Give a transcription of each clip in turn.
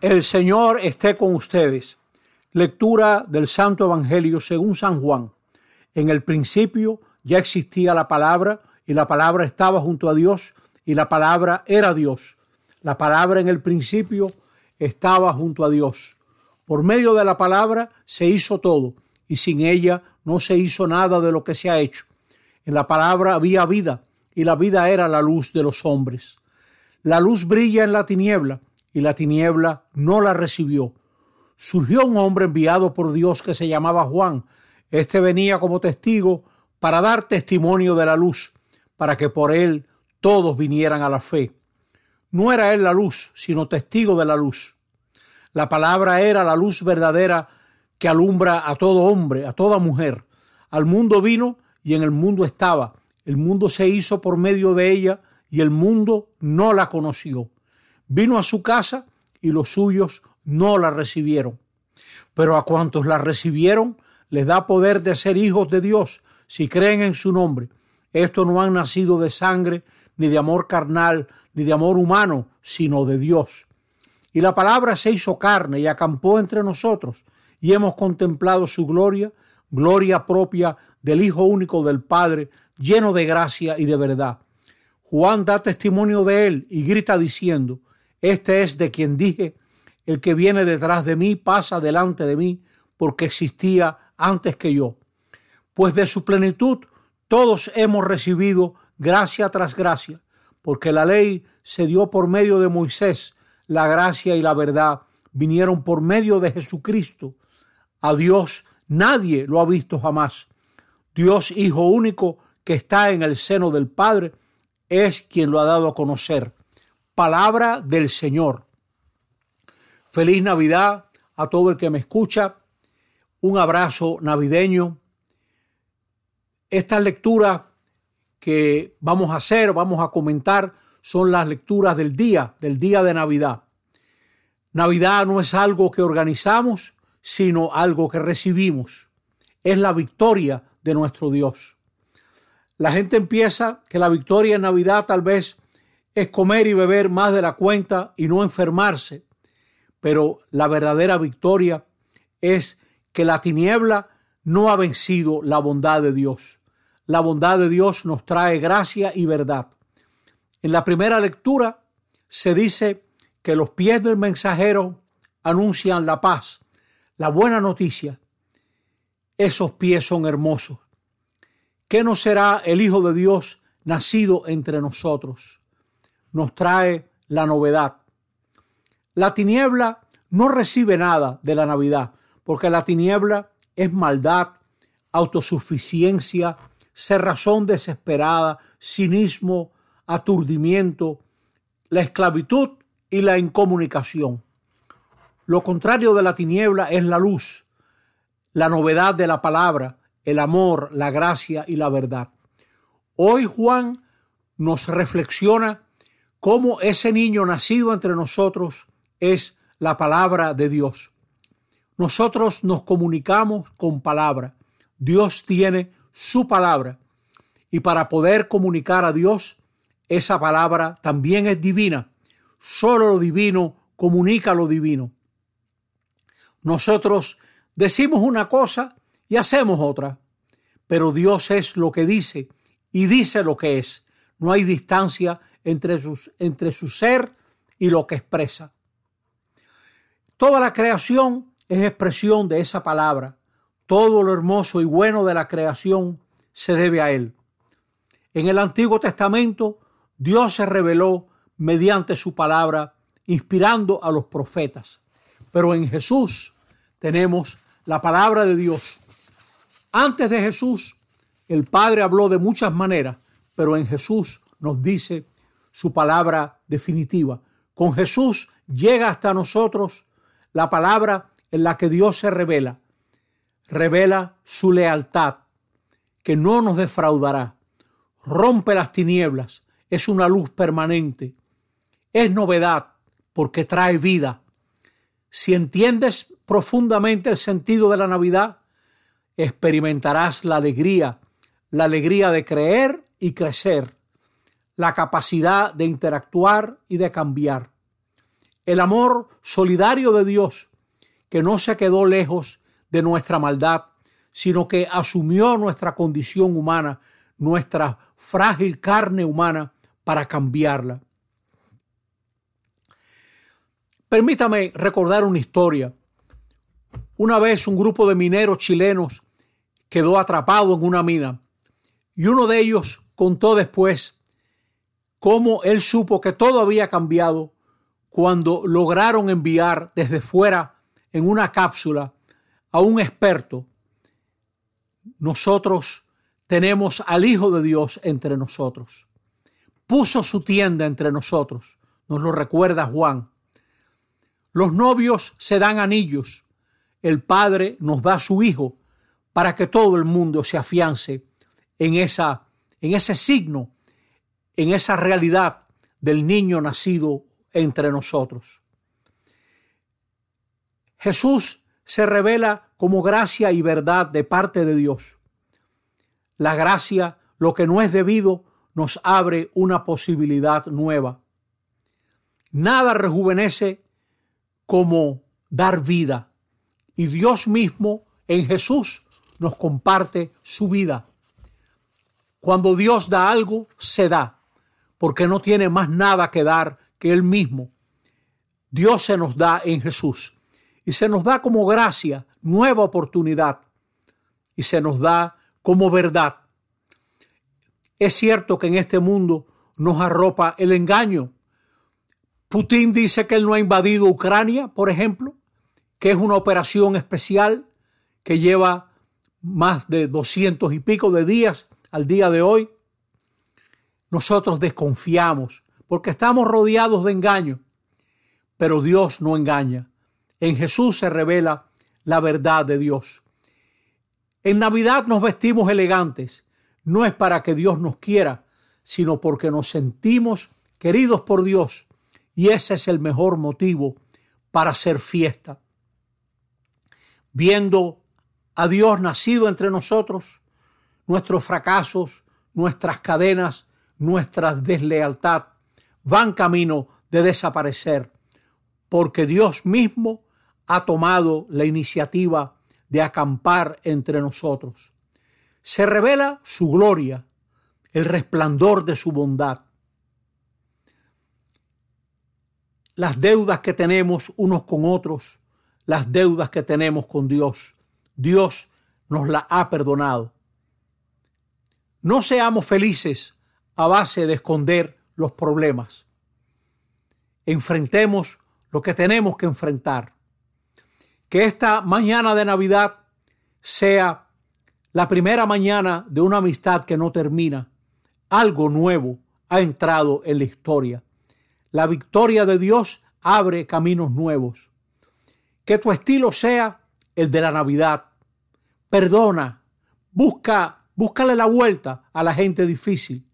El Señor esté con ustedes. Lectura del Santo Evangelio según San Juan. En el principio ya existía la palabra y la palabra estaba junto a Dios y la palabra era Dios. La palabra en el principio estaba junto a Dios. Por medio de la palabra se hizo todo y sin ella no se hizo nada de lo que se ha hecho. En la palabra había vida y la vida era la luz de los hombres. La luz brilla en la tiniebla y la tiniebla no la recibió. Surgió un hombre enviado por Dios que se llamaba Juan. Este venía como testigo para dar testimonio de la luz, para que por él todos vinieran a la fe. No era él la luz, sino testigo de la luz. La palabra era la luz verdadera que alumbra a todo hombre, a toda mujer. Al mundo vino y en el mundo estaba. El mundo se hizo por medio de ella y el mundo no la conoció. Vino a su casa y los suyos no la recibieron. Pero a cuantos la recibieron, les da poder de ser hijos de Dios si creen en su nombre. Estos no han nacido de sangre, ni de amor carnal, ni de amor humano, sino de Dios. Y la palabra se hizo carne y acampó entre nosotros, y hemos contemplado su gloria, gloria propia del Hijo único del Padre, lleno de gracia y de verdad. Juan da testimonio de él y grita diciendo, este es de quien dije, el que viene detrás de mí pasa delante de mí, porque existía antes que yo. Pues de su plenitud todos hemos recibido gracia tras gracia, porque la ley se dio por medio de Moisés, la gracia y la verdad vinieron por medio de Jesucristo. A Dios nadie lo ha visto jamás. Dios Hijo único que está en el seno del Padre es quien lo ha dado a conocer. Palabra del Señor. Feliz Navidad a todo el que me escucha. Un abrazo navideño. Estas lecturas que vamos a hacer, vamos a comentar, son las lecturas del día, del día de Navidad. Navidad no es algo que organizamos, sino algo que recibimos. Es la victoria de nuestro Dios. La gente empieza que la victoria en Navidad tal vez es comer y beber más de la cuenta y no enfermarse. Pero la verdadera victoria es que la tiniebla no ha vencido la bondad de Dios. La bondad de Dios nos trae gracia y verdad. En la primera lectura se dice que los pies del mensajero anuncian la paz, la buena noticia. Esos pies son hermosos. ¿Qué no será el Hijo de Dios nacido entre nosotros? Nos trae la novedad. La tiniebla no recibe nada de la Navidad, porque la tiniebla es maldad, autosuficiencia, cerrazón desesperada, cinismo, aturdimiento, la esclavitud y la incomunicación. Lo contrario de la tiniebla es la luz, la novedad de la palabra, el amor, la gracia y la verdad. Hoy Juan nos reflexiona cómo ese niño nacido entre nosotros es la palabra de Dios. Nosotros nos comunicamos con palabra. Dios tiene su palabra. Y para poder comunicar a Dios, esa palabra también es divina. Solo lo divino comunica lo divino. Nosotros decimos una cosa y hacemos otra, pero Dios es lo que dice y dice lo que es. No hay distancia entre, sus, entre su ser y lo que expresa. Toda la creación es expresión de esa palabra. Todo lo hermoso y bueno de la creación se debe a Él. En el Antiguo Testamento, Dios se reveló mediante su palabra, inspirando a los profetas. Pero en Jesús tenemos la palabra de Dios. Antes de Jesús, el Padre habló de muchas maneras, pero en Jesús nos dice su palabra definitiva. Con Jesús llega hasta nosotros la palabra en la que Dios se revela. Revela su lealtad, que no nos defraudará. Rompe las tinieblas, es una luz permanente. Es novedad porque trae vida. Si entiendes profundamente el sentido de la Navidad, experimentarás la alegría, la alegría de creer y crecer la capacidad de interactuar y de cambiar. el amor solidario de Dios, que no se quedó lejos de nuestra maldad, sino que asumió nuestra condición humana, nuestra frágil carne humana, para cambiarla. Permítame recordar una historia. Una vez un grupo de mineros chilenos quedó atrapado en una mina y uno de ellos contó después cómo él supo que todo había cambiado cuando lograron enviar desde fuera en una cápsula a un experto. Nosotros tenemos al Hijo de Dios entre nosotros. Puso su tienda entre nosotros, nos lo recuerda Juan. Los novios se dan anillos, el Padre nos da su Hijo para que todo el mundo se afiance en, esa, en ese signo, en esa realidad del niño nacido entre nosotros. Jesús se revela como gracia y verdad de parte de Dios. La gracia, lo que no es debido, nos abre una posibilidad nueva. Nada rejuvenece como dar vida. Y Dios mismo en Jesús nos comparte su vida. Cuando Dios da algo, se da, porque no tiene más nada que dar que Él mismo. Dios se nos da en Jesús y se nos da como gracia, nueva oportunidad y se nos da como verdad. Es cierto que en este mundo nos arropa el engaño. Putin dice que él no ha invadido Ucrania, por ejemplo, que es una operación especial que lleva más de doscientos y pico de días al día de hoy, nosotros desconfiamos porque estamos rodeados de engaño. Pero Dios no engaña. En Jesús se revela la verdad de Dios. En Navidad nos vestimos elegantes. No es para que Dios nos quiera, sino porque nos sentimos queridos por Dios. Y ese es el mejor motivo para hacer fiesta. Viendo a Dios nacido entre nosotros, nuestros fracasos, nuestras cadenas, nuestra deslealtad van camino de desaparecer, porque Dios mismo ha tomado la iniciativa de acampar entre nosotros. Se revela su gloria, el resplandor de su bondad. Las deudas que tenemos unos con otros, las deudas que tenemos con Dios, Dios nos la ha perdonado. No seamos felices a base de esconder los problemas. Enfrentemos lo que tenemos que enfrentar. Que esta mañana de Navidad sea la primera mañana de una amistad que no termina. Algo nuevo ha entrado en la historia. La victoria de Dios abre caminos nuevos. Que tu estilo sea el de la Navidad. Perdona, busca Búscale la vuelta a la gente difícil.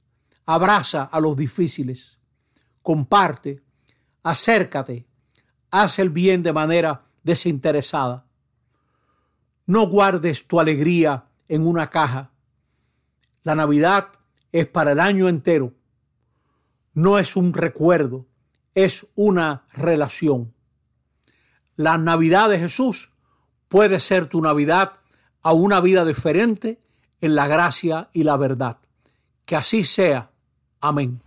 Abraza a los difíciles. Comparte. Acércate. Haz el bien de manera desinteresada. No guardes tu alegría en una caja. La Navidad es para el año entero. No es un recuerdo, es una relación. La Navidad de Jesús puede ser tu Navidad a una vida diferente en la gracia y la verdad. Que así sea. Amén.